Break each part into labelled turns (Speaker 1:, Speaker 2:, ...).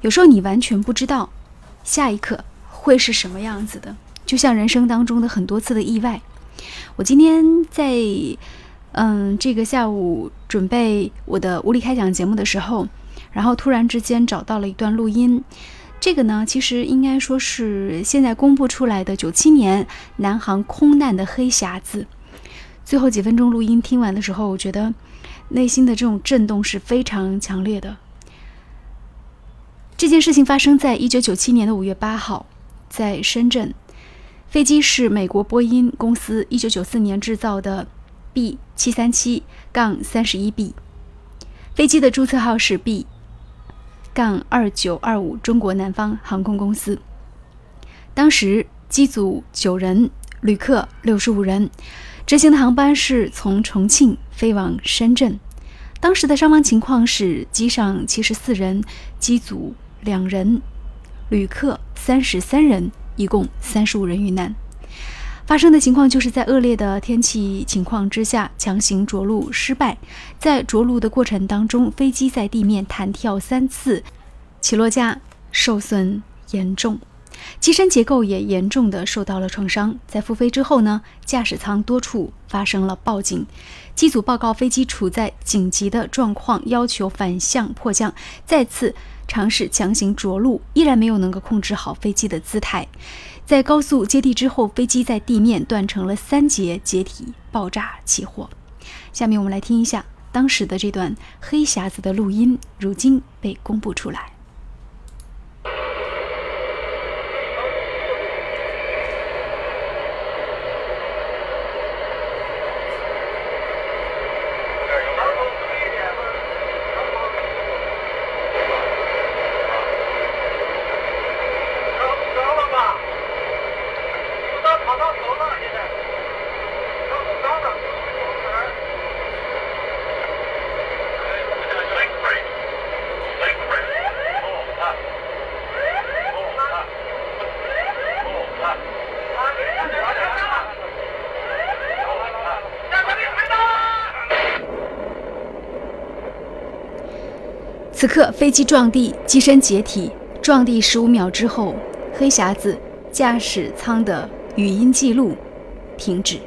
Speaker 1: 有时候你完全不知道下一刻会是什么样子的，就像人生当中的很多次的意外。我今天在嗯这个下午准备我的无理开讲节目的时候，然后突然之间找到了一段录音。这个呢，其实应该说是现在公布出来的九七年南航空难的黑匣子。最后几分钟录音听完的时候，我觉得内心的这种震动是非常强烈的。这件事情发生在一九九七年的五月八号，在深圳，飞机是美国波音公司一九九四年制造的 B 七三七杠三十一 B，飞机的注册号是 B。杠二九二五中国南方航空公司，当时机组九人，旅客六十五人，执行的航班是从重庆飞往深圳。当时的伤亡情况是机上七十四人，机组两人，旅客三十三人，一共三十五人遇难。发生的情况就是在恶劣的天气情况之下强行着陆失败，在着陆的过程当中，飞机在地面弹跳三次，起落架受损严重，机身结构也严重的受到了创伤。在复飞之后呢，驾驶舱多处发生了报警，机组报告飞机处在紧急的状况，要求反向迫降，再次尝试强行着陆，依然没有能够控制好飞机的姿态。在高速接地之后，飞机在地面断成了三节，解体爆炸起火。下面我们来听一下当时的这段黑匣子的录音，如今被公布出来。此刻，飞机撞地，机身解体。撞地十五秒之后，黑匣子驾驶舱的语音记录停止。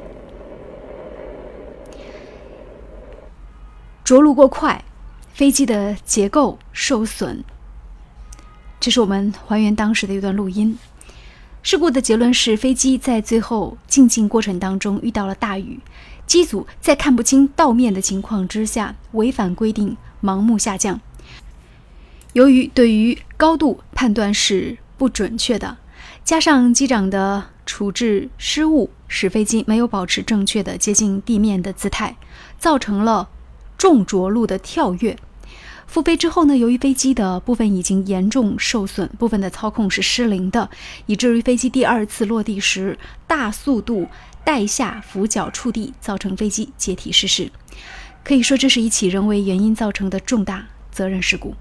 Speaker 1: 着陆过快，飞机的结构受损。这是我们还原当时的一段录音。事故的结论是，飞机在最后进境过程当中遇到了大雨，机组在看不清道面的情况之下，违反规定盲目下降。由于对于高度判断是不准确的，加上机长的处置失误，使飞机没有保持正确的接近地面的姿态，造成了重着陆的跳跃。复飞之后呢，由于飞机的部分已经严重受损，部分的操控是失灵的，以至于飞机第二次落地时大速度带下俯角触地，造成飞机解体失事。可以说，这是一起人为原因造成的重大责任事故。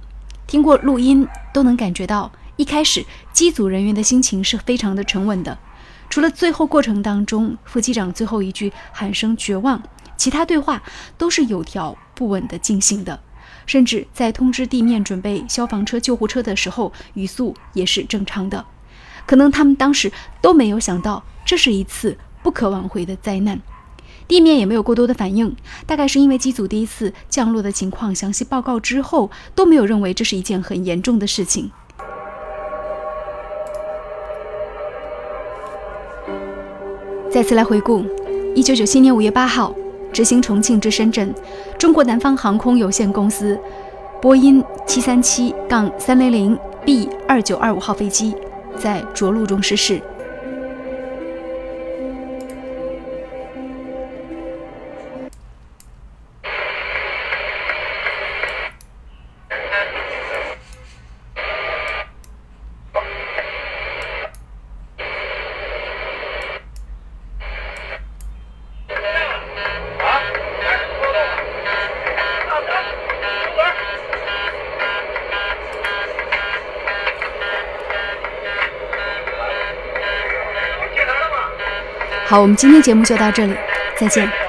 Speaker 1: 听过录音都能感觉到，一开始机组人员的心情是非常的沉稳的。除了最后过程当中副机长最后一句喊声绝望，其他对话都是有条不紊的进行的。甚至在通知地面准备消防车、救护车的时候，语速也是正常的。可能他们当时都没有想到，这是一次不可挽回的灾难。地面也没有过多的反应，大概是因为机组第一次降落的情况详细报告之后，都没有认为这是一件很严重的事情。再次来回顾，一九九七年五月八号，执行重庆至深圳中国南方航空有限公司波音七三七杠三零零 B 二九二五号飞机在着陆中失事。好，我们今天节目就到这里，再见。